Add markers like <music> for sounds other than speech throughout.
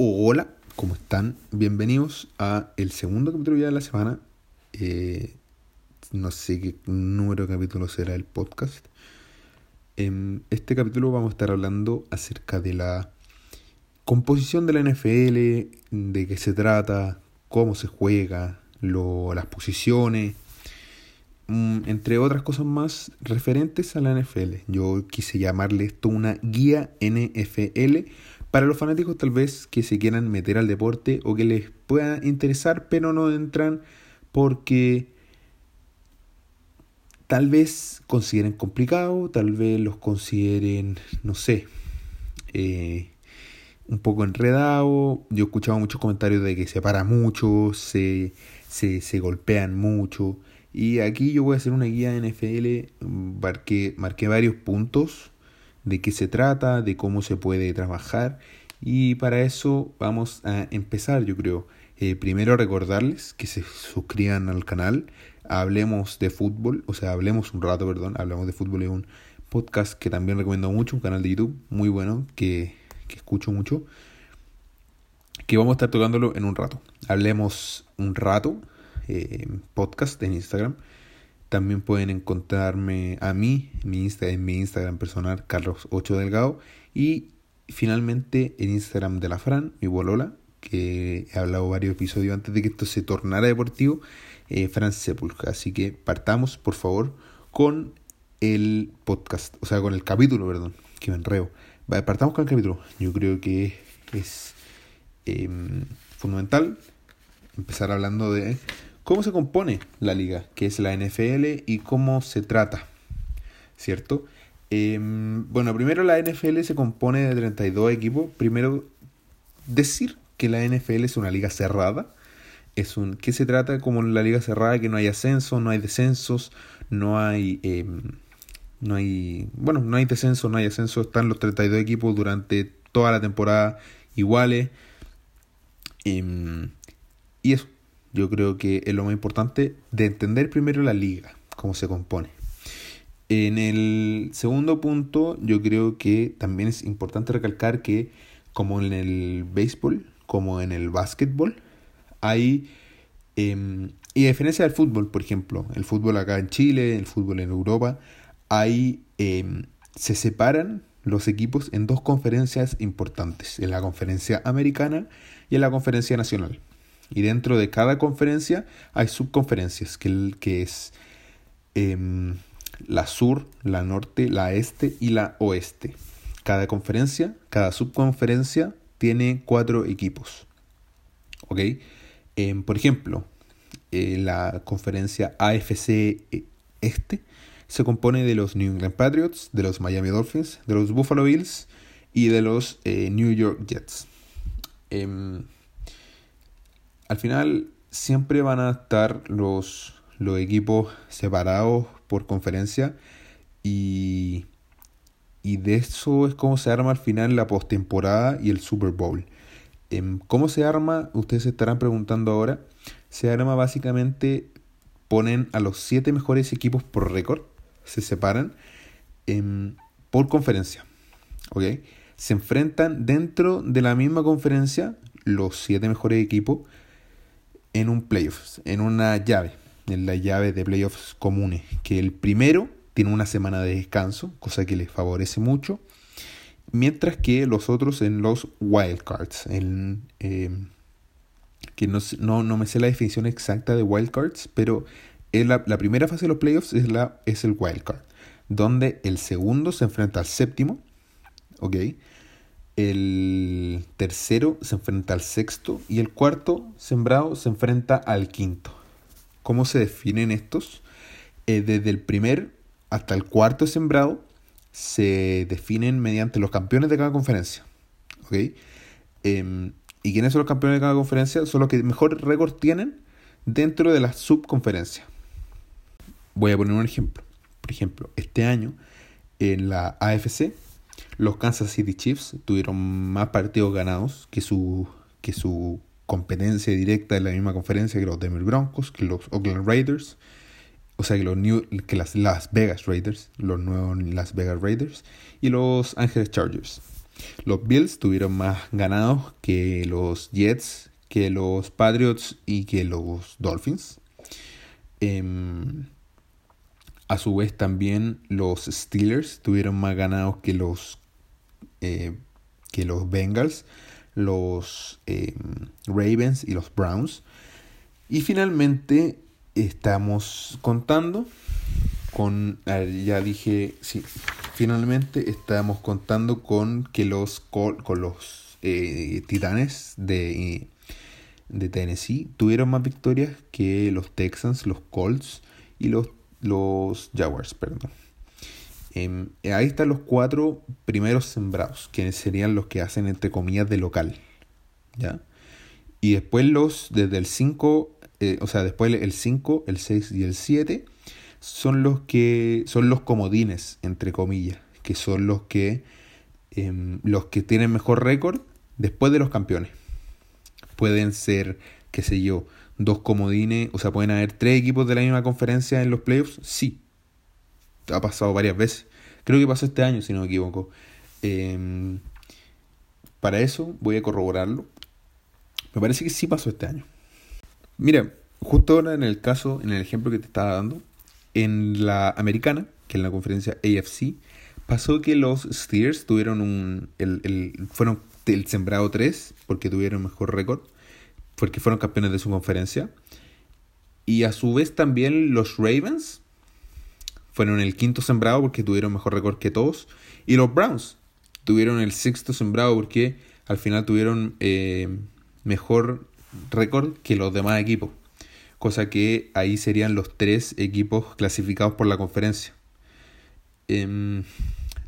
Hola, ¿cómo están? Bienvenidos a el segundo capítulo ya de la semana. Eh, no sé qué número de capítulo será el podcast. En este capítulo vamos a estar hablando acerca de la composición de la NFL, de qué se trata, cómo se juega, las posiciones, mm, entre otras cosas más referentes a la NFL. Yo quise llamarle esto una guía NFL para los fanáticos tal vez que se quieran meter al deporte o que les pueda interesar, pero no entran porque tal vez consideren complicado, tal vez los consideren, no sé, eh, un poco enredado. Yo he escuchado muchos comentarios de que se para mucho, se, se, se golpean mucho. Y aquí yo voy a hacer una guía de NFL, marqué, marqué varios puntos de qué se trata, de cómo se puede trabajar. Y para eso vamos a empezar, yo creo. Eh, primero recordarles que se suscriban al canal. Hablemos de fútbol, o sea, hablemos un rato, perdón. Hablamos de fútbol es un podcast que también recomiendo mucho, un canal de YouTube muy bueno que, que escucho mucho. Que vamos a estar tocándolo en un rato. Hablemos un rato, eh, podcast en Instagram. También pueden encontrarme a mí mi Insta, en mi Instagram personal, Carlos8 Delgado. Y finalmente en Instagram de la Fran, mi bolola, que he hablado varios episodios antes de que esto se tornara deportivo, eh, Fran Sepulcra. Así que partamos, por favor, con el podcast, o sea, con el capítulo, perdón, que me enreo. partamos con el capítulo. Yo creo que es em, fundamental empezar hablando de cómo se compone la liga, que es la NFL y cómo se trata, ¿cierto? Em, bueno, primero la NFL se compone de 32 equipos. Primero, decir que la NFL es una liga cerrada. Es un, ¿Qué se trata como la liga cerrada? Que no hay ascenso, no hay descensos, no hay... Em, no hay... Bueno, no hay descenso, no hay ascenso. Están los 32 equipos durante toda la temporada iguales. Em, y eso yo creo que es lo más importante de entender primero la liga, cómo se compone. En el segundo punto, yo creo que también es importante recalcar que como en el béisbol, como en el básquetbol, hay, em, y a diferencia del fútbol, por ejemplo, el fútbol acá en Chile, el fútbol en Europa, hay, em, se separan los equipos en dos conferencias importantes, en la conferencia americana y en la conferencia nacional. Y dentro de cada conferencia hay subconferencias, que, que es em, la sur, la norte, la este y la oeste. Cada conferencia, cada subconferencia tiene cuatro equipos. ¿Ok? Em, por ejemplo, eh, la conferencia AFC Este se compone de los New England Patriots, de los Miami Dolphins, de los Buffalo Bills y de los eh, New York Jets. Al final siempre van a estar los, los equipos separados por conferencia y, y de eso es como se arma al final la postemporada y el Super Bowl. Em, ¿Cómo se arma? Ustedes se estarán preguntando ahora. Se arma básicamente, ponen a los siete mejores equipos por récord, se separan em, por conferencia. ¿ok? Se enfrentan dentro de la misma conferencia los siete mejores equipos en un playoffs, en una llave, en la llave de playoffs comunes, que el primero tiene una semana de descanso, cosa que les favorece mucho, mientras que los otros en los wildcards, en, em, que no, no, no, me sé la definición exacta de wildcards, pero la, primera fase de los playoffs es, la, es el wildcard, donde el segundo se enfrenta al séptimo, ¿ok? El tercero se enfrenta al sexto y el cuarto sembrado se enfrenta al quinto. ¿Cómo se definen estos? Eh, desde el primer hasta el cuarto sembrado se definen mediante los campeones de cada conferencia. ¿Ok? Em, ¿Y quiénes son los campeones de cada conferencia? Son los que mejor récord tienen dentro de la subconferencia. Voy a poner un ejemplo. Por ejemplo, este año en la AFC los Kansas City Chiefs tuvieron más partidos ganados que su, que su competencia directa en la misma conferencia que los Denver Broncos, que los Oakland Raiders, o sea, que, los New, que las Las Vegas Raiders, los nuevos Las Vegas Raiders y los Ángeles Chargers. Los Bills tuvieron más ganados que los Jets, que los Patriots y que los Dolphins. Em, a su vez también los Steelers tuvieron más ganados que los, eh, que los Bengals, los em, Ravens y los Browns. Y finalmente estamos contando con, ya dije, sí, finalmente estamos contando con que los, con los eh, Titanes de, de Tennessee tuvieron más victorias que los Texans, los Colts y los, los Jaguars, perdón. Em, ahí están los cuatro primeros sembrados, que serían los que hacen entre comillas de local. ¿Ya? Y después los, desde el 5, eh, o sea, después el 5, el 6 y el 7 son los que son los comodines, entre comillas, que son los que em, los que tienen mejor récord después de los campeones. Pueden ser, qué sé yo, dos comodines, o sea, pueden haber tres equipos de la misma conferencia en los playoffs, sí. Ha pasado varias veces. Creo que pasó este año, si no me equivoco. Em, para eso voy a corroborarlo. Me parece que sí pasó este año. Mira, justo ahora en el caso, en el ejemplo que te estaba dando, en la americana, que en la conferencia AFC, pasó que los Steelers tuvieron un. El, el, fueron el sembrado 3 porque tuvieron mejor récord, porque fueron campeones de su conferencia. Y a su vez también los Ravens fueron el quinto sembrado porque tuvieron mejor récord que todos. Y los Browns tuvieron el sexto sembrado porque al final tuvieron eh, mejor récord que los demás equipos cosa que ahí serían los tres equipos clasificados por la conferencia. Em,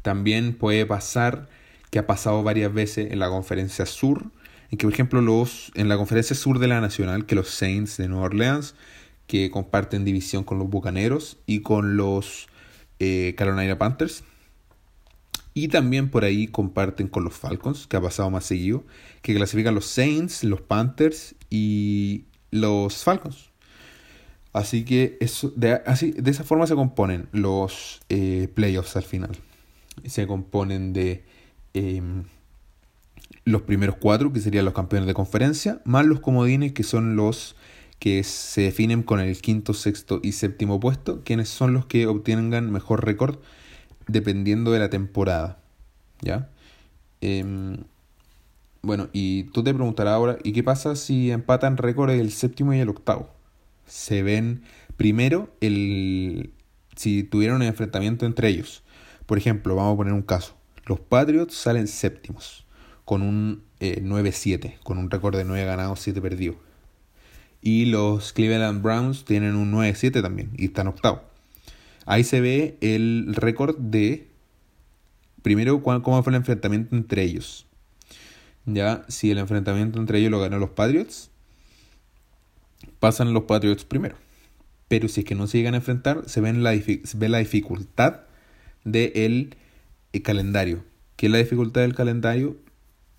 también puede pasar que ha pasado varias veces en la conferencia sur, en que por ejemplo los en la conferencia sur de la nacional, que los Saints de Nueva Orleans, que comparten división con los Bucaneros y con los eh, Carolina Panthers. Y también por ahí comparten con los Falcons, que ha pasado más seguido, que clasifican los Saints, los Panthers y los Falcons. Así que eso, de, así, de esa forma se componen los eh, playoffs al final. Se componen de em, los primeros cuatro, que serían los campeones de conferencia, más los comodines, que son los que se definen con el quinto, sexto y séptimo puesto, quienes son los que obtengan mejor récord dependiendo de la temporada. ¿Ya? Em, bueno, y tú te preguntarás ahora, ¿y qué pasa si empatan récord el séptimo y el octavo? se ven primero el si tuvieron un enfrentamiento entre ellos. Por ejemplo, vamos a poner un caso. Los Patriots salen séptimos con un 9-7, eh, con un récord de 9 ganados, 7 perdidos. Y los Cleveland Browns tienen un 9-7 también y están octavos. Ahí se ve el récord de primero cómo fue el enfrentamiento entre ellos. Ya, si el enfrentamiento entre ellos lo ganó los Patriots, pasan los Patriots primero. Pero si es que no se llegan a enfrentar, se, ven la, ve la dificultad del el eh, calendario. ¿Qué es la dificultad del calendario?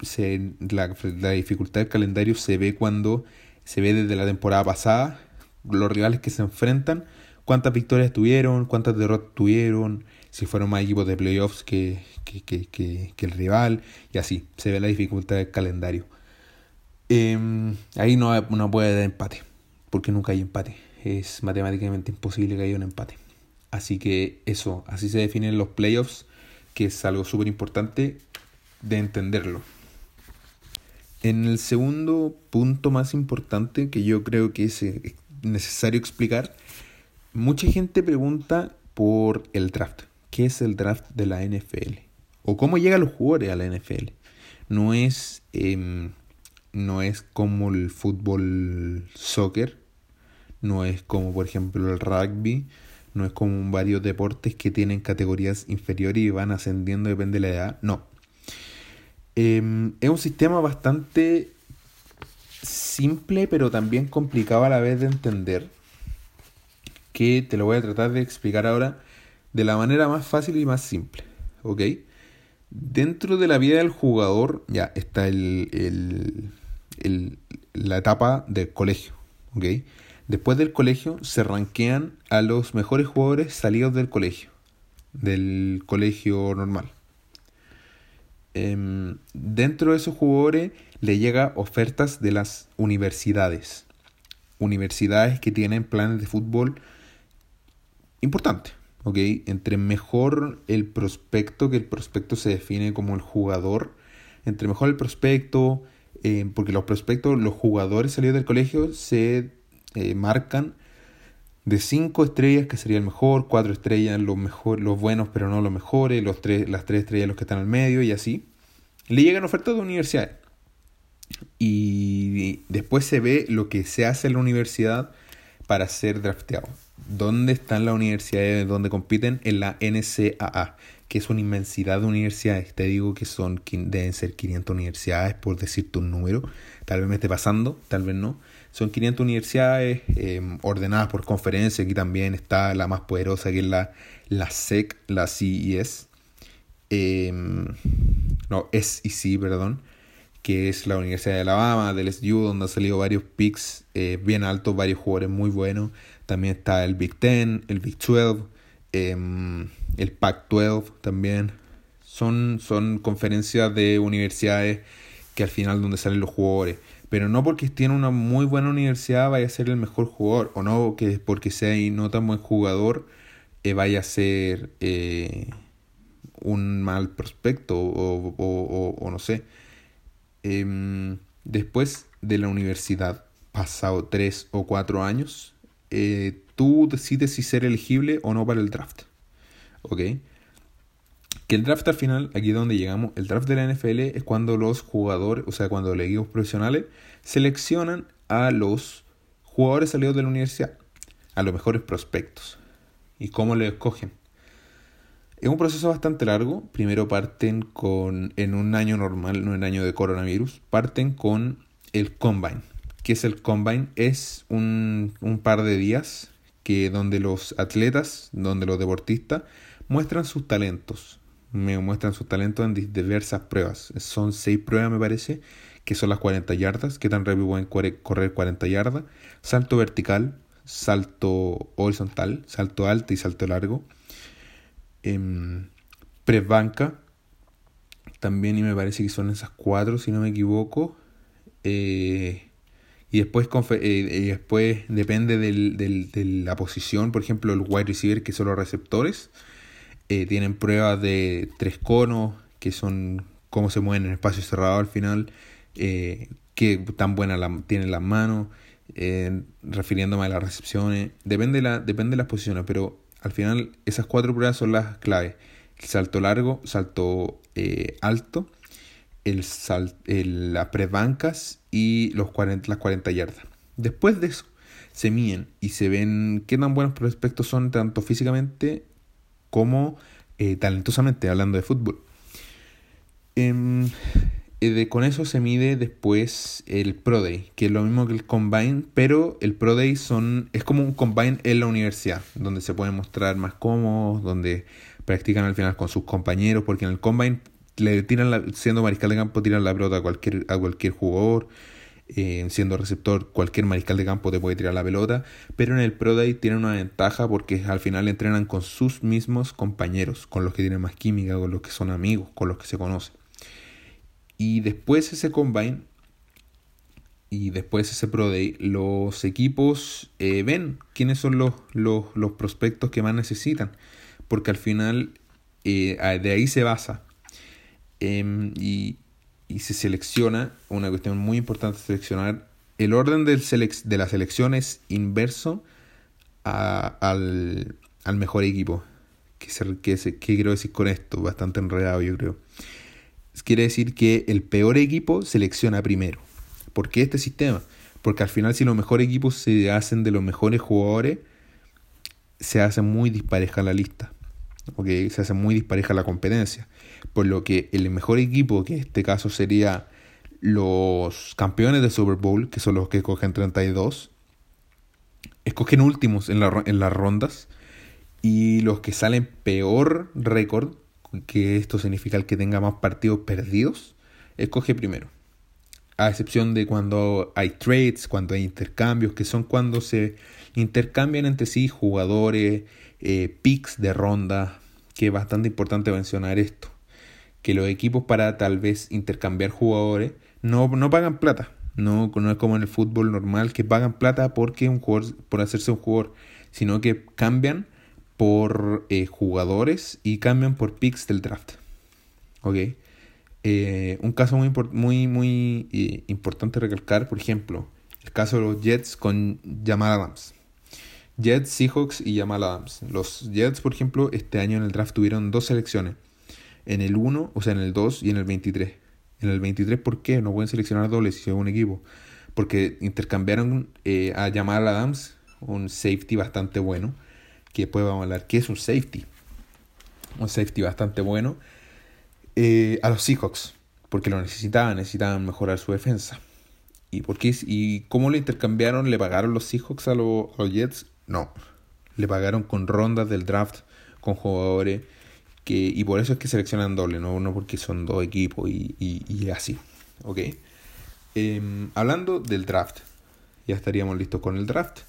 Se, la, la dificultad del calendario se ve cuando se ve desde la temporada pasada los rivales que se enfrentan, cuántas victorias tuvieron, cuántas derrotas tuvieron, si fueron más equipos de playoffs que, que, que, que, el rival, y así, se ve la dificultad del calendario. Em, ahí no, no puede dar empate porque nunca hay empate. Es matemáticamente imposible que haya un empate. Así que eso, así se definen los playoffs, que es algo súper importante de entenderlo. En el segundo punto más importante que yo creo que es eh, necesario explicar, mucha gente pregunta por el draft. ¿Qué es el draft de la NFL? ¿O cómo llegan los jugadores a la NFL? No es, em, no es como el fútbol soccer, no es como por ejemplo el rugby, no es como varios deportes que tienen categorías inferiores y van ascendiendo depende de la edad, no. Em, es un sistema bastante simple pero también complicado a la vez de entender que te lo voy a tratar de explicar ahora de la manera más fácil y más simple, ¿ok? Dentro de la vida del jugador ya está el, el, el la etapa del colegio, ¿ok? Después del colegio se ranquean a los mejores jugadores salidos del colegio, del colegio normal. Em, dentro de esos jugadores le llega ofertas de las universidades. Universidades que tienen planes de fútbol importantes. ¿ok? Entre mejor el prospecto, que el prospecto se define como el jugador, entre mejor el prospecto, eh, porque los prospectos, los jugadores salidos del colegio se eh, marcan de 5 estrellas, que sería el mejor, 4 estrellas los, mejor, los buenos pero no los mejores, los tres, las 3 estrellas los que están al medio y así. Le llegan ofertas de universidades. Y después se ve lo que se hace en la universidad para ser drafteado. ¿Dónde están las universidades donde compiten? En la NCAA, que es una inmensidad de universidades. Te digo que son deben ser 500 universidades, por decirte un número. Tal vez me esté pasando, tal vez no. Son 500 universidades em, ordenadas por conferencia. Aquí también está la más poderosa, que es la, la SEC, la CES. Eh, em, no, SEC, perdón. Que es la Universidad de Alabama, del SU, donde han salido varios picks eh, bien altos, varios jugadores muy buenos. También está el Big Ten, el Big 12, em, el Pac 12 también. Son, son conferencias de universidades que al final donde salen los jugadores. Pero no porque esté en una muy buena universidad vaya a ser el mejor jugador. O no que porque sea y no tan buen jugador eh, vaya a ser eh, un mal prospecto o, o, no sé. Em, después de la universidad, pasado tres o cuatro años, eh, tú decides si ser elegible o no para el draft. ¿Ok? El draft al final, aquí es donde llegamos, el draft de la NFL es cuando los jugadores, o sea, cuando los equipos profesionales seleccionan a los jugadores salidos de la universidad, a los mejores prospectos. ¿Y cómo le escogen? Es un proceso bastante largo. Primero parten con, en un año normal, no en año de coronavirus, parten con el combine que es el Combine, es un, un par de días que donde los atletas, donde los deportistas muestran sus talentos. Me muestran sus talentos en diversas pruebas. Son seis pruebas, me parece, que son las 40 yardas, que tan rápido pueden correr 40 yardas, salto vertical, salto horizontal, salto alto y salto largo. Eh, banca también, y me parece que son esas cuatro, si no me equivoco. Eh, y después, eh, después depende del, de la posición, por ejemplo, el wide receiver, que son los receptores, eh, tienen pruebas de tres conos, que son cómo se mueven en espacio cerrado al final, eh, qué tan buena tienen las manos, eh, refiriéndome a las recepciones. Depende la, depende de las posiciones, pero al final esas cuatro pruebas son las claves. El salto largo, salto alto el sal, el, las prebancas y los 40, las 40 yardas. Después de eso, se miden y se ven qué tan buenos prospectos son, tanto físicamente como eh, talentosamente, hablando de fútbol. Em, eh, de, con eso se mide después el Pro Day, que es lo mismo que el Combine, pero el Pro Day son, es como un Combine en la universidad, donde se pueden mostrar más cómodos, donde practican al final con sus compañeros, porque en el Combine le tiran siendo mariscal de campo, tiran la pelota a cualquier, a cualquier jugador. Eh, siendo receptor, cualquier mariscal de campo te puede tirar la pelota. Pero en el Pro Day tienen una ventaja porque al final entrenan con sus mismos compañeros, con los que tienen más química, con los que son amigos, con los que se conocen. Y después ese combine y después ese Pro Day, los equipos eh, ven quiénes son los, los, prospectos que más necesitan. Porque al final eh, de ahí se basa Em, y, se selecciona, una cuestión muy importante seleccionar, el orden de la selección es inverso al, mejor equipo. ¿Qué, ¿Qué, quiero decir con esto? Bastante enredado yo creo. Quiere decir que el peor equipo selecciona primero. ¿Por qué este sistema? Porque al final si los mejores equipos se hacen de los mejores jugadores, se hace muy dispareja la lista. ¿Okay? Se hace muy dispareja la competencia. Por lo que el mejor equipo, que en este caso sería los campeones de Super Bowl, que son los que escogen 32, escogen últimos en, la, en las rondas. Y los que salen peor récord, que esto significa el que tenga más partidos perdidos, escoge primero. A excepción de cuando hay trades, cuando hay intercambios, que son cuando se intercambian entre sí jugadores, eh, picks de ronda, que es bastante importante mencionar esto que los equipos para tal vez intercambiar jugadores no, no pagan plata. No, no es como en el fútbol normal que pagan plata porque un jugador, por hacerse un jugador, sino que cambian por eh, jugadores y cambian por picks del draft. ¿Ok? Eh, un caso muy, muy, muy importante recalcar, por ejemplo, el caso de los Jets con Jamal Adams. Jets, Seahawks y Jamal Adams. Los Jets, por ejemplo, este año en el draft tuvieron dos selecciones. En el 1, o sea, en el 2 y en el 23. En el 23, ¿por qué? No pueden seleccionar dobles si son un equipo. Porque intercambiaron eh, a Jamal Adams, un safety bastante bueno. Que después vamos a hablar qué es un safety. Un safety bastante bueno. Eh, a los Seahawks. Porque lo necesitaban, necesitaban mejorar su defensa. ¿Y, por qué, ¿Y cómo lo intercambiaron? ¿Le pagaron los Seahawks a, a los Jets? No. Le pagaron con rondas del draft, con jugadores que, y por eso es que seleccionan doble, no, no porque son dos equipos y, y, así. ¿Ok? Em, hablando del draft, ya estaríamos listos con el draft.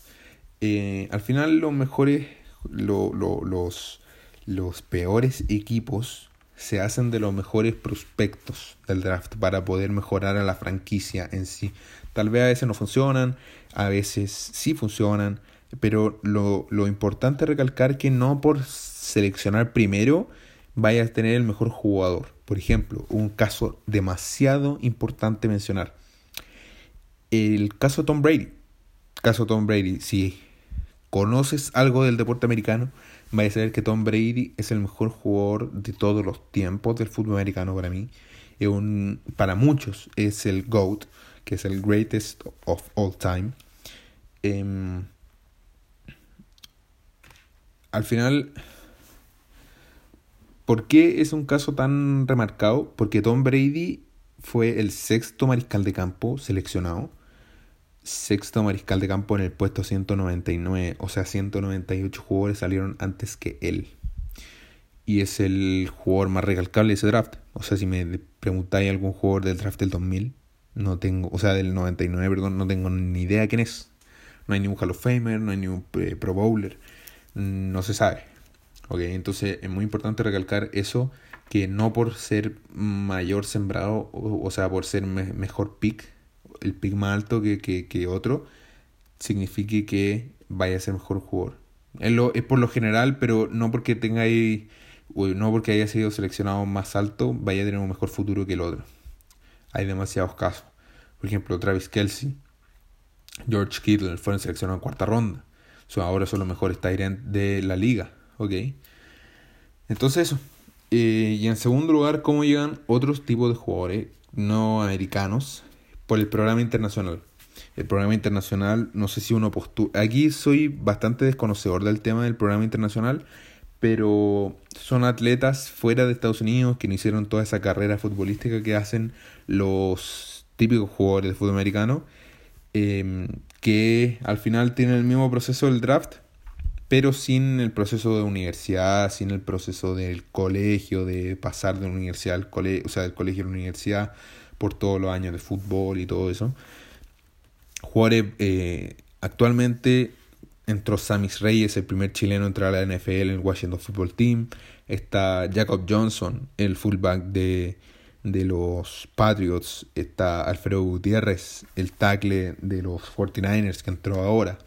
Eh, al final los mejores, lo, lo, los, los peores equipos se hacen de los mejores prospectos del draft para poder mejorar a la franquicia en sí. Tal vez a veces no funcionan, a veces sí funcionan, pero lo, lo importante recalcar que no por seleccionar primero vaya a tener el mejor jugador. Por ejemplo, un caso demasiado importante mencionar. El caso Tom Brady. Caso Tom Brady. Si conoces algo del deporte americano, vais a saber que Tom Brady es el mejor jugador de todos los tiempos del fútbol americano para mí. Es un, para muchos es el GOAT, que es el greatest of all time. Em, al final, ¿por qué es un caso tan remarcado? Porque Tom Brady fue el sexto mariscal de campo seleccionado. Sexto mariscal de campo en el puesto 199. O sea, 198 jugadores salieron antes que él. Y es el jugador más recalcable de ese draft. O sea, si me preguntáis algún jugador del draft del 2000, no tengo, o sea, del 99, perdón, no tengo ni idea quién es. No hay ningún Hall of Famer, no hay ningún eh, Pro Bowler no se sabe. ¿ok? Entonces es muy importante recalcar eso, que no por ser mayor sembrado, o, sea, por ser mejor pick, el pick más alto que, que, otro, signifique que vaya a ser mejor jugador. Es, lo, es por lo general, pero no porque tenga ahí, no porque haya sido seleccionado más alto, vaya a tener un mejor futuro que el otro. Hay demasiados casos. Por ejemplo, Travis Kelsey, George Kittle fueron seleccionados en cuarta ronda ahora son los mejores Tyrant de la liga. ¿Ok? Entonces eso. Eh, y en segundo lugar, ¿cómo llegan otros tipos de jugadores no americanos por el programa internacional? El programa internacional, no sé si uno postula. Aquí soy bastante desconocedor del tema del programa internacional, pero son atletas fuera de Estados Unidos que no hicieron toda esa carrera futbolística que hacen los típicos jugadores de fútbol americano Em, que al final tiene el mismo proceso del draft, pero sin el proceso de universidad, sin el proceso del colegio, de pasar de universidad al colegio, o sea, del colegio a la universidad por todos los años de fútbol y todo eso. Juárez eh, actualmente entró Samis Reyes, el primer chileno a entrar a la NFL en el Washington Football Team. Está Jacob Johnson, el fullback de, de los Patriots está Alfredo Gutiérrez, el tackle de los 49ers que entró ahora.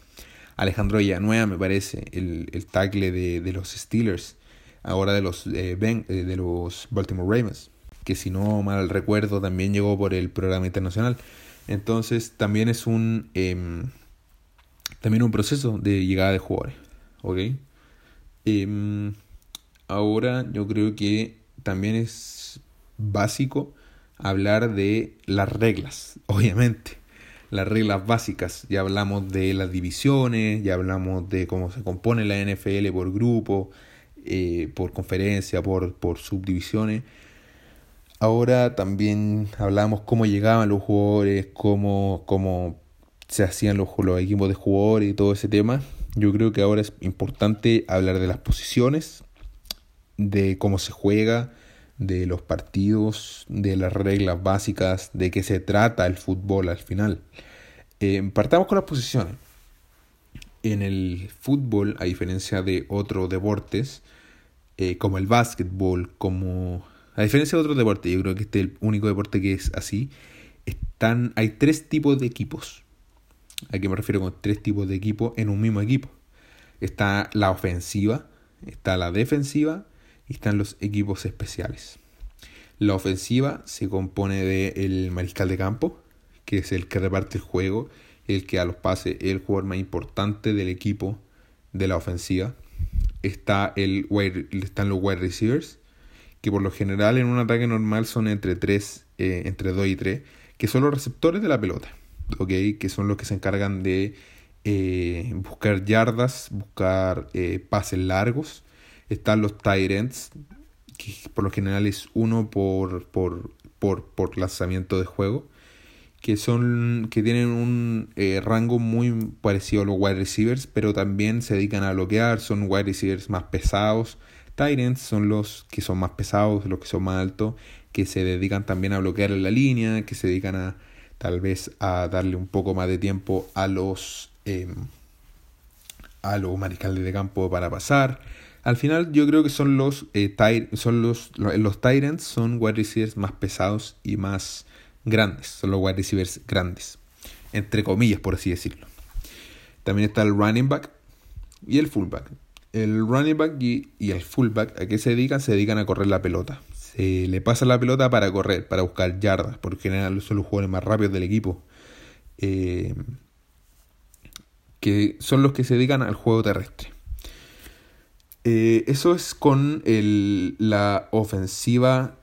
Alejandro Villanueva, me parece, el, el tackle de, de, los Steelers, ahora de los, eh, ben, eh, de los Baltimore Ravens, que si no mal recuerdo también llegó por el programa internacional. Entonces también es un, em, también un proceso de llegada de jugadores. ¿ok? Em, ahora yo creo que también es básico hablar de las reglas, <laughs> obviamente. Las reglas básicas. Ya hablamos de las divisiones, ya hablamos de cómo se compone la NFL por grupo, eh, por conferencia, por, por subdivisiones. Ahora también hablamos cómo llegaban los jugadores, cómo, cómo se hacían los, los equipos de jugadores y todo ese tema. Yo creo que ahora es importante hablar de las posiciones, de cómo se juega, de los partidos, de las reglas básicas, de qué se trata el fútbol al final. Eh, partamos con las posiciones. En el fútbol, a diferencia de otros deportes, eh, como el básquetbol, como A diferencia de otros deportes, yo creo que este es el único deporte que es así. Están, hay tres tipos de equipos. ¿A qué me refiero con tres tipos de equipos en un mismo equipo? Está la ofensiva, está la defensiva están los equipos especiales. La ofensiva se compone del mariscal de campo, que es el que reparte el juego, el que a los pases es el jugador más importante del equipo de la ofensiva. Está el están los wide receivers, que por lo general en un ataque normal son entre 3, eh, entre 2 y 3, que son los receptores de la pelota, ¿okay? que son los que se encargan de eh, buscar yardas, buscar eh, pases largos. Están los ends, que por lo general es uno por, por, por, por lanzamiento de juego que son que tienen un rango muy parecido a los wide receivers, pero también se dedican a bloquear, son wide receivers más pesados, Tyrants son los que son más pesados, los que son más altos, que se dedican también a bloquear en la línea, que se dedican a tal vez a darle un poco más de tiempo a los eh, a los mariscales de campo para pasar. Al final yo creo que son los eh, son los, los Tyrants son wide receivers más pesados y más grandes, son los wide receivers grandes, entre comillas por así decirlo. También está el running back y el fullback el running back y, el fullback, ¿a qué se dedican? Se dedican a correr la pelota. Se le pasa la pelota para correr, para buscar yardas, porque en general son los jugadores más rápidos del equipo. Eh, que son los que se dedican al juego terrestre. Eh, eso es con la ofensiva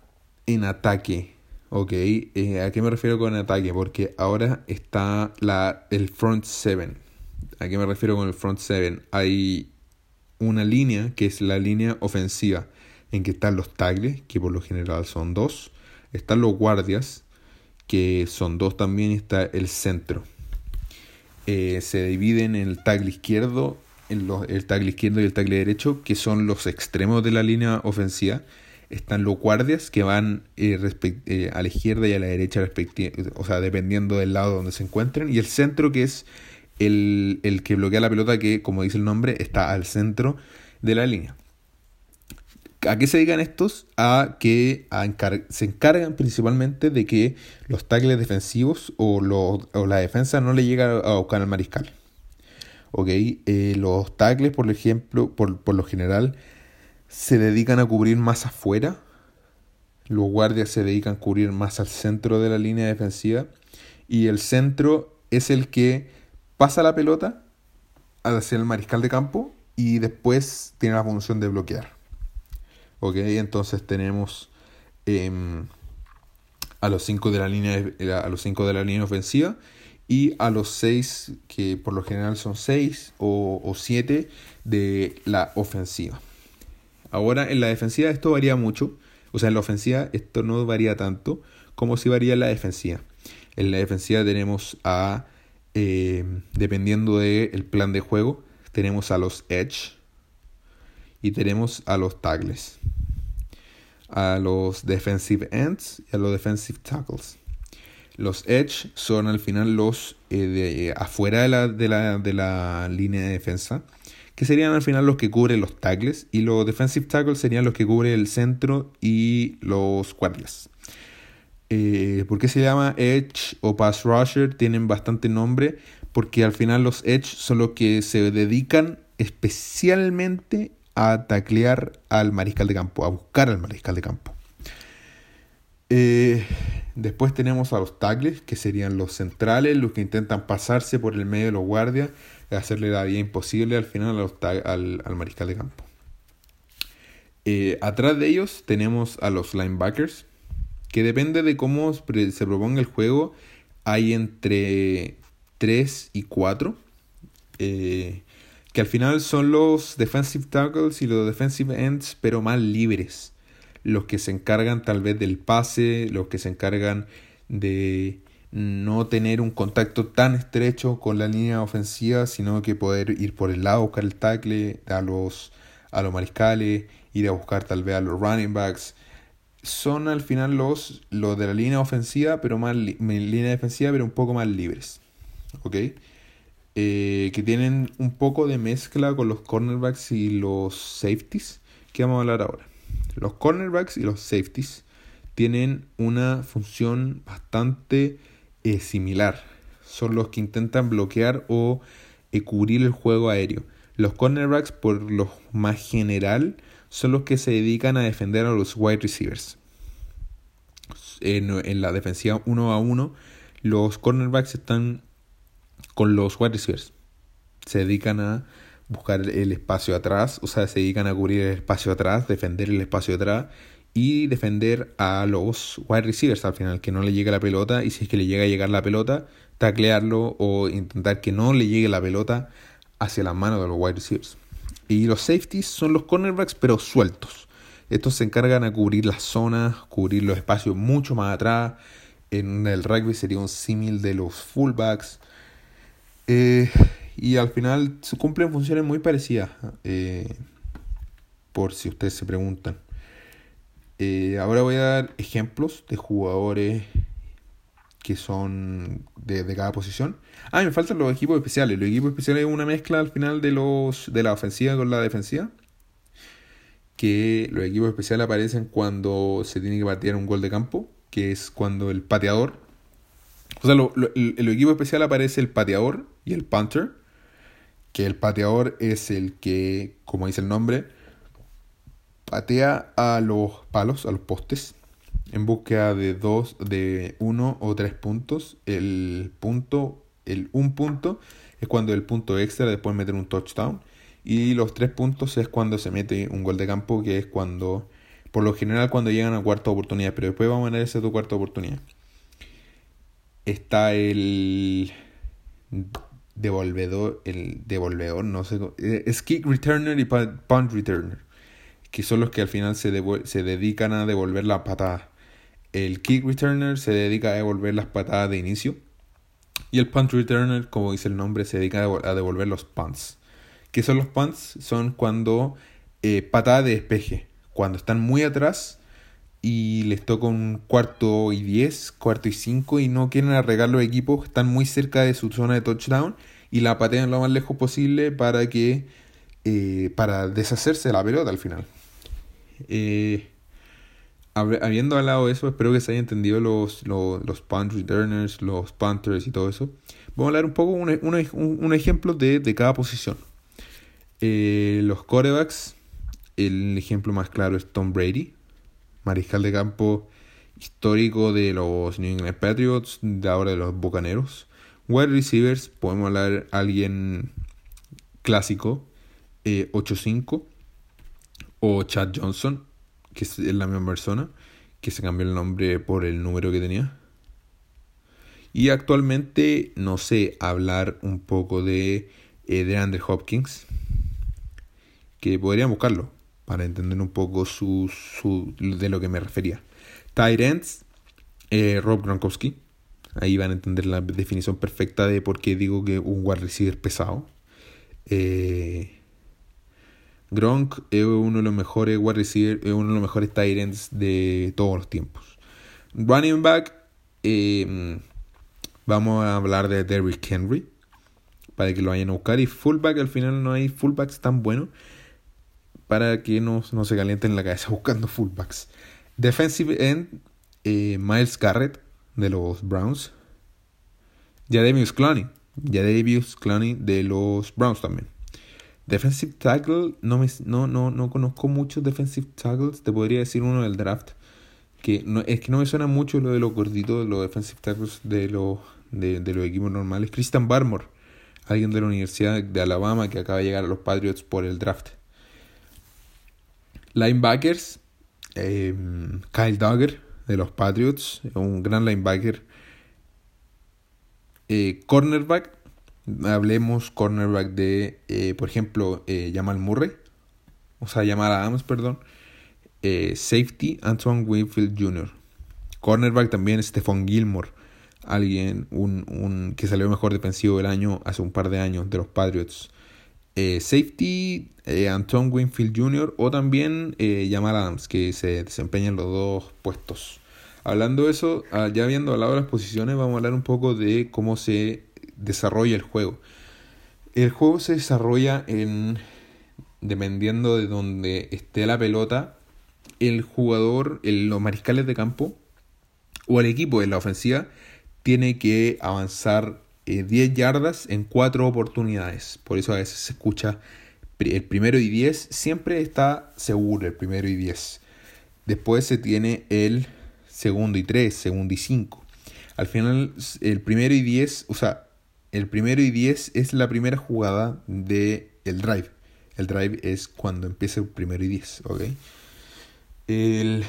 en ataque. Ok, eh, ¿a qué me refiero con ataque? Porque ahora está la, el front seven. ¿A qué me refiero con el front seven? Hay una línea que es la línea ofensiva, en que están los tackles, que por lo general son dos, están los guardias, que son dos también, y está el centro. Eh, se dividen en el tackle izquierdo, el tackle izquierdo y el tackle derecho, que son los extremos de la línea ofensiva. Están los guardias que van eh, eh, a la izquierda y a la derecha, o sea, dependiendo del lado donde se encuentren. Y el centro, que es el, que bloquea la pelota que, como dice el nombre, está al centro de la línea. ¿A qué se dedican estos? A que se encargan principalmente de que los tackles defensivos o, la defensa no le llega a buscar al mariscal. ¿Ok? Eh, los tackles, por ejemplo, por, por lo general, se dedican a cubrir más afuera. Los guardias se dedican a cubrir más al centro de la línea defensiva. Y el centro es el que pasa la pelota hacia el mariscal de campo y después tiene la función de bloquear. Ok, entonces tenemos em, a los 5 de la línea a los cinco de la línea ofensiva y a los 6 que por lo general son 6 o 7 de la ofensiva. Ahora en la defensiva esto varía mucho, o sea en la ofensiva esto no varía tanto como si varía en la defensiva. En la defensiva tenemos a eh, dependiendo del plan de juego, tenemos a los edge y tenemos a los tackles, a los defensive ends y a los defensive tackles. Los edge son al final los eh, de, afuera de la, de, la, de la línea de defensa, que serían al final los que cubren los tackles, y los defensive tackles serían los que cubren el centro y los guardias. Eh, ¿Por qué se llama Edge o Pass Rusher? Tienen bastante nombre porque al final los Edge son los que se dedican especialmente a taclear al mariscal de campo, a buscar al mariscal de campo. Eh, después tenemos a los tackles, que serían los centrales, los que intentan pasarse por el medio de los guardias y hacerle la vida imposible al final al, mariscal de campo. Eh, atrás de ellos tenemos a los linebackers, que depende de cómo se proponga el juego, hay entre 3 y 4, eh, que al final son los defensive tackles y los defensive ends, pero más libres. Los que se encargan tal vez del pase, los que se encargan de no tener un contacto tan estrecho con la línea ofensiva, sino que poder ir por el lado, buscar el tackle, a los, a los mariscales, ir a buscar tal vez a los running backs, son al final los, los de la línea ofensiva, pero más línea defensiva, pero un poco más libres. ¿Ok? Eh, que tienen un poco de mezcla con los cornerbacks y los safeties, que vamos a hablar ahora. Los cornerbacks y los safeties tienen una función bastante eh, similar. Son los que intentan bloquear o eh, cubrir el juego aéreo. Los cornerbacks, por lo más general, son los que se dedican a defender a los wide receivers. En, en la defensiva uno a uno, los cornerbacks están con los wide receivers. Se dedican a buscar el espacio atrás, o sea, se dedican a cubrir el espacio atrás, defender el espacio atrás y defender a los wide receivers al final, que no le llegue la pelota y si es que le llega a llegar la pelota, taclearlo o intentar que no le llegue la pelota hacia las manos de los wide receivers. Y los safeties son los cornerbacks pero sueltos. Estos se encargan a cubrir las zonas, cubrir los espacios mucho más atrás. En el rugby sería un símil de los fullbacks. Eh, y al final cumplen funciones muy parecidas. Eh, por si ustedes se preguntan. Eh, ahora voy a dar ejemplos de jugadores que son de, cada posición. Ah, me faltan los equipos especiales. Los equipos especiales es una mezcla al final de los de la ofensiva con la defensiva. Que los equipos especiales aparecen cuando se tiene que patear un gol de campo, que es cuando el pateador. O sea, lo, el, el, equipo especial aparece el pateador y el punter. Que el pateador es el que, como dice el nombre, patea a los palos, a los postes, en búsqueda de dos, de uno o tres puntos. El punto, el un punto es cuando el punto extra después meter un touchdown. Y los tres puntos es cuando se mete un gol de campo, que es cuando, por lo general, cuando llegan a cuarta oportunidad. Pero después vamos a ver esa tu cuarta oportunidad. Está el devolvedor, el devolvedor, no sé, es kick returner y punt returner que son los que al final se, se dedican a devolver las patadas. El kick returner se dedica a devolver las patadas de inicio. Y el punt returner, como dice el nombre, se dedica a devolver los punts. ¿Qué son los punts? Son cuando eh, patadas de despeje. Cuando están muy atrás y les toca un cuarto y diez, cuarto y cinco y no quieren arreglar los equipos, están muy cerca de su zona de touchdown y la patean lo más lejos posible para que eh, para deshacerse de la pelota al final. Eh, habiendo hablado eso, espero que se hayan entendido los, los, los punt returners, los punters y todo eso. Vamos a hablar un poco, un, un, ejemplo de, de, cada posición. Eh, los corebacks, el ejemplo más claro es Tom Brady, mariscal de campo histórico de los New England Patriots, de ahora de los Bucaneros. Wide receivers, podemos hablar alguien clásico, eh, 8-5 o Chad Johnson, que es la misma persona, que se cambió el nombre por el número que tenía. Y actualmente, no sé, hablar un poco de, eh, de Andrew Hopkins, que podría buscarlo para entender un poco su, su, de lo que me refería. Tyrants, eh, Rob Gronkowski. Ahí van a entender la definición perfecta de por qué digo que un wide receiver pesado. Eh, Gronk es uno de los mejores wide receivers, es uno de los mejores tight de todos los tiempos. Running back, eh, vamos a hablar de Derrick Henry para que lo vayan a buscar. Y fullback, al final no hay fullbacks tan buenos para que no, no se calienten la cabeza <laughs> buscando fullbacks. Defensive end, eh, Miles Garrett de los Browns. Jadavius Clowney. Jadavius Clowney de los Browns también. Defensive tackle, no, me, no, no, no conozco muchos defensive tackles, te podría decir uno del draft, que no, es que no me suena mucho lo de los gorditos, los defensive tackles de los, de, de los equipos normales. Christian Barmore, alguien de la Universidad de Alabama que acaba de llegar a los Patriots por el draft. Linebackers, eh, Kyle Duggar de los Patriots, un gran linebacker. Eh, cornerback, hablemos cornerback de, eh, por ejemplo, eh, Jamal Murray, o sea, Jamal Adams, perdón, safety, Antoine Winfield Jr., cornerback también Stephon Gilmore, alguien un, un, que salió mejor defensivo del año hace un par de años de los Patriots. Safety, Antoine Winfield Jr. o también Jamal Adams, que se desempeñan los dos puestos. Hablando de eso, ah, ya habiendo hablado de las posiciones, vamos a hablar un poco de cómo se desarrolla el juego. El juego se desarrolla en dependiendo de donde esté la pelota el jugador, los mariscales de campo o el equipo de la ofensiva tiene que avanzar 10 eh, yardas en 4 oportunidades. Por eso a veces se escucha el primero y 10, siempre está seguro el primero y 10. Después se tiene el segundo y 3, segundo y 5. Al final, el primero y 10, o sea, el primero y 10 es la primera jugada del el drive. El drive es cuando empieza el primero y 10, ¿ok? El,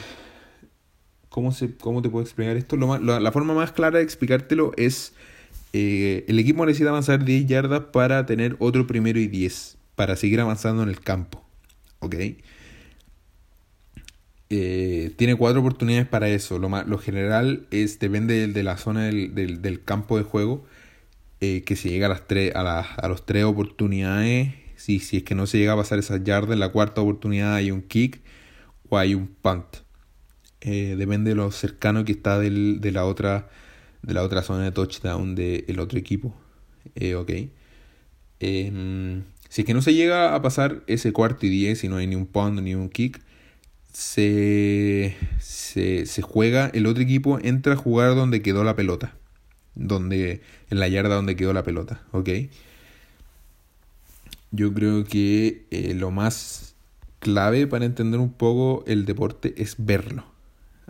¿cómo, se, ¿Cómo te puedo explicar esto? Lo la, forma más clara de explicártelo es eh, el equipo necesita avanzar 10 yardas para tener otro primero y 10, para seguir avanzando en el campo, ¿ok? Eh, tiene cuatro oportunidades para eso. Lo, lo general es depende de, la zona del, del, campo de juego. Eh, que se llega a las tres, a, los tres oportunidades. Si, si es que no se llega a pasar esa yarda, en la cuarta oportunidad hay un kick o hay un punt. Depende de lo cercano que está del, de, la otra, de la otra zona de touchdown del otro equipo. ok. Em, si es que no se llega a pasar ese cuarto y diez y no hay ni un punt ni un kick se, se, juega, el otro equipo entra a jugar donde quedó la pelota. Donde, en la yarda donde quedó la pelota, ¿ok? Yo creo que eh, lo más clave para entender un poco el deporte es verlo.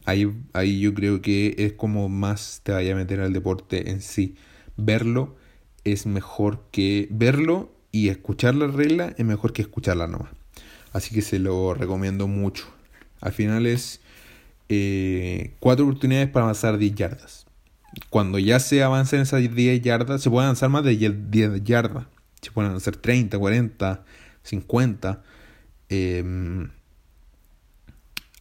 Ahí, ahí yo creo que es como más te vaya a meter al deporte en sí. Verlo es mejor que verlo y escuchar la regla es mejor que escucharla nomás. Así que se lo recomiendo mucho. Al final es eh, cuatro oportunidades para avanzar 10 yardas. Cuando ya se avanza en esas 10 yardas, se puede avanzar más de 10 yardas. Se pueden avanzar 30, 40, 50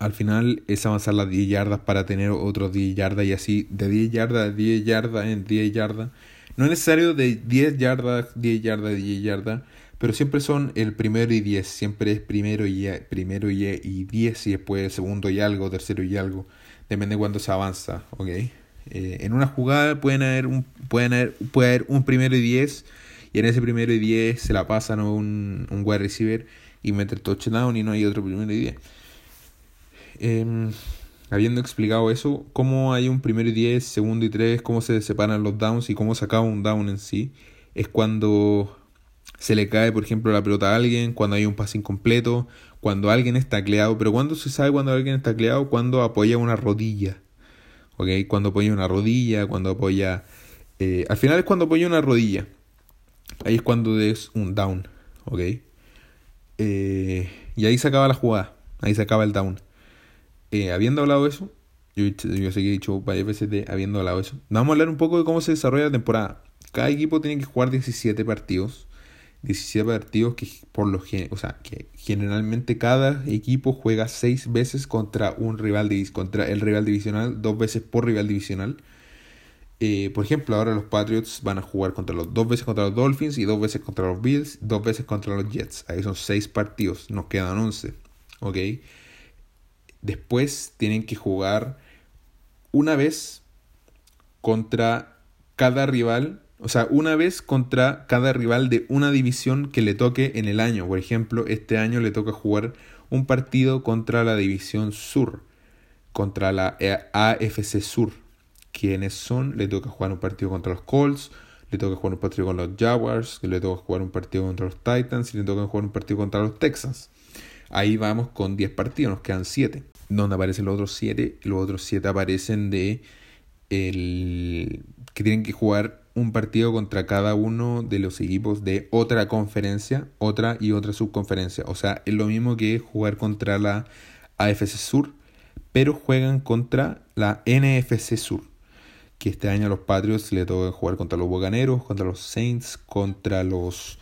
al final es avanzar las 10 yardas para tener otros 10 yardas y así de 10 yardas 10 yardas en 10 yardas. No es necesario de 10 yardas, 10 yardas, 10 yardas, pero siempre son el primero y 10, siempre es primero y, primero y, y 10 y después el segundo y algo, tercero y algo, depende de cuándo se avanza, ¿ok? Eh, en una jugada pueden haber un, pueden haber, puede haber un primero y 10 y en ese primero y 10 se la pasan a un, un wide receiver y mete el touchdown y no hay otro primero y 10. Em, habiendo explicado eso, cómo hay un primero y 10, segundo y 3, cómo se separan los downs y cómo se acaba un down en sí, es cuando se le cae, por ejemplo, la pelota a alguien, cuando hay un pase incompleto, cuando alguien está tacleado. Pero cuando se sabe cuando alguien está tacleado, cuando apoya una rodilla. ¿Ok? Cuando apoya una rodilla, cuando apoya. Eh, al final es cuando apoya una rodilla. Ahí es cuando es un down. ¿Ok? Eh, y ahí se acaba la jugada. Ahí se acaba el down. Habiendo hablado de eso, yo, yo sé que he dicho varias veces de habiendo hablado de eso. Vamos a hablar un poco de cómo se desarrolla la temporada. Cada equipo tiene que jugar 17 partidos. 17 partidos que por lo o sea, que generalmente cada equipo juega 6 veces contra un rival contra el rival divisional, dos veces por rival divisional. Eh, por ejemplo, ahora los Patriots van a jugar contra los dos veces contra los Dolphins y dos veces contra los Bills, dos veces contra los Jets. Ahí son 6 partidos, nos quedan 11. ¿Ok? Después tienen que jugar una vez contra cada rival o sea, una vez contra cada rival de una división que le toque en el año. Por ejemplo, este año le toca jugar un partido contra la división sur, contra la AFC Sur. ¿Quiénes son? Le toca jugar un partido contra los Colts, le toca jugar un partido con los Jaguars, le toca jugar un partido contra los Titans y le toca jugar un partido contra los Texans. Ahí vamos con 10 partidos, nos quedan 7. Donde aparecen los otros 7, los otros 7 aparecen de el que tienen que jugar un partido contra cada uno de los equipos de otra conferencia, otra y otra subconferencia. O sea, es lo mismo que jugar contra la AFC Sur, pero juegan contra la NFC Sur. Que este año a los Patriots le toca jugar contra los Bucaneros, contra los Saints, contra los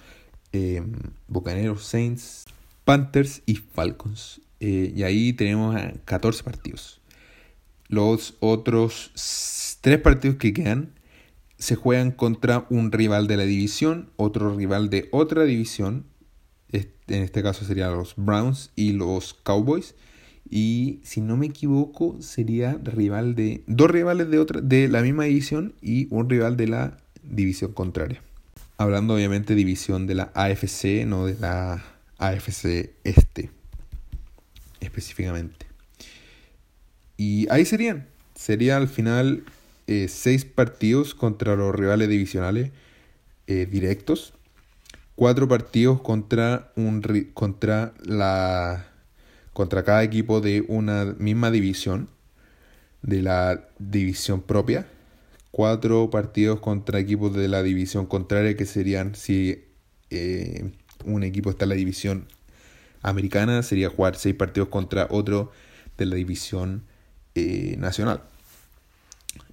eh, Bucaneros, Saints, Panthers y Falcons. Eh, y ahí tenemos 14 partidos. Los otros tres partidos que quedan se juegan contra un rival de la división, otro rival de otra división, en este caso serían los Browns y los Cowboys, y si no me equivoco sería rival de dos rivales de otra de la misma división y un rival de la división contraria. Hablando obviamente división de la AFC, no de la AFC este específicamente. Y ahí serían. Sería al final eh, seis partidos contra los rivales divisionales eh, directos. Cuatro partidos contra, un, contra, la, contra cada equipo de una misma división. De la división propia. Cuatro partidos contra equipos de la división contraria que serían si eh, un equipo está en la división americana, sería jugar seis partidos contra otro de la división eh, nacional.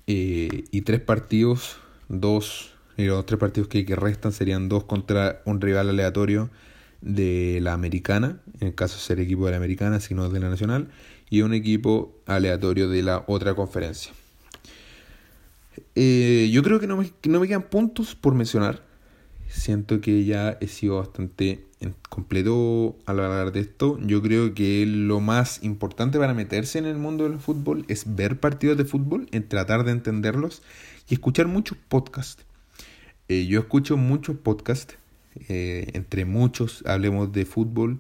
Eh, y tres partidos, dos, y los tres partidos que, que restan serían dos contra un rival aleatorio de la americana, en el caso de ser equipo de la americana, sino de la nacional, y un equipo aleatorio de la otra conferencia. Eh, yo creo que no, me, no me quedan puntos por mencionar. Siento que ya he sido bastante completo al hablar de esto. Yo creo que lo más importante para meterse en el mundo del fútbol es ver partidos de fútbol, en tratar de entenderlos y escuchar muchos podcasts. Eh, yo escucho muchos podcasts, eh, entre muchos, hablemos de fútbol,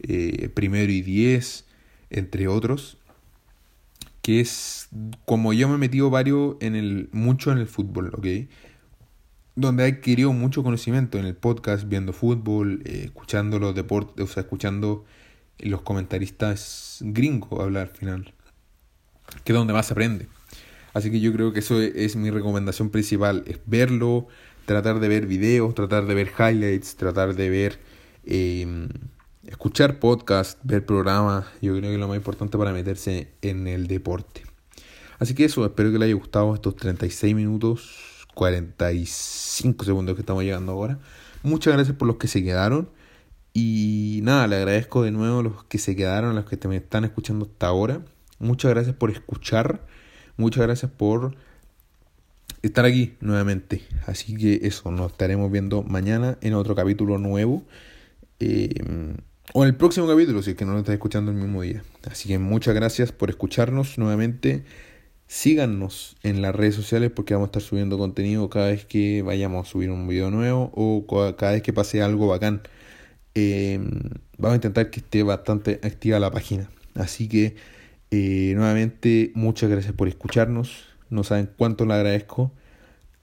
eh, primero y diez, entre otros, que es como yo me he metido varios en el, mucho en el fútbol, ¿ok? Donde he adquirido mucho conocimiento en el podcast, viendo fútbol, eh, escuchando los deportes, o sea, escuchando los comentaristas gringos hablar al final, que es donde más se aprende. Así que yo creo que eso es, mi recomendación principal, es verlo, tratar de ver videos, tratar de ver highlights, tratar de ver, em, escuchar podcast, ver programas, yo creo que es lo más importante para meterse en el deporte. Así que eso, espero que les haya gustado estos 36 minutos 45 segundos que estamos llegando ahora. Muchas gracias por los que se quedaron. Y nada, le agradezco de nuevo a los que se quedaron, a los que me están escuchando hasta ahora. Muchas gracias por escuchar. Muchas gracias por estar aquí nuevamente. Así que eso, nos estaremos viendo mañana en otro capítulo nuevo. Eh, o en el próximo capítulo, si es que no lo estás escuchando el mismo día. Así que muchas gracias por escucharnos nuevamente. Síganos en las redes sociales porque vamos a estar subiendo contenido cada vez que vayamos a subir un video nuevo o cada vez que pase algo bacán. Em, vamos a intentar que esté bastante activa la página. Así que eh, nuevamente muchas gracias por escucharnos. No saben cuánto le agradezco.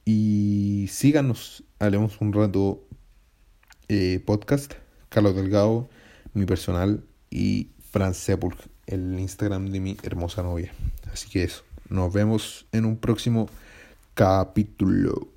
Y síganos, hablemos un rato eh, podcast. Carlos Delgado, mi personal, y Fran Sepulch, el Instagram de mi hermosa novia. Así que eso. Nos vemos en un próximo capítulo.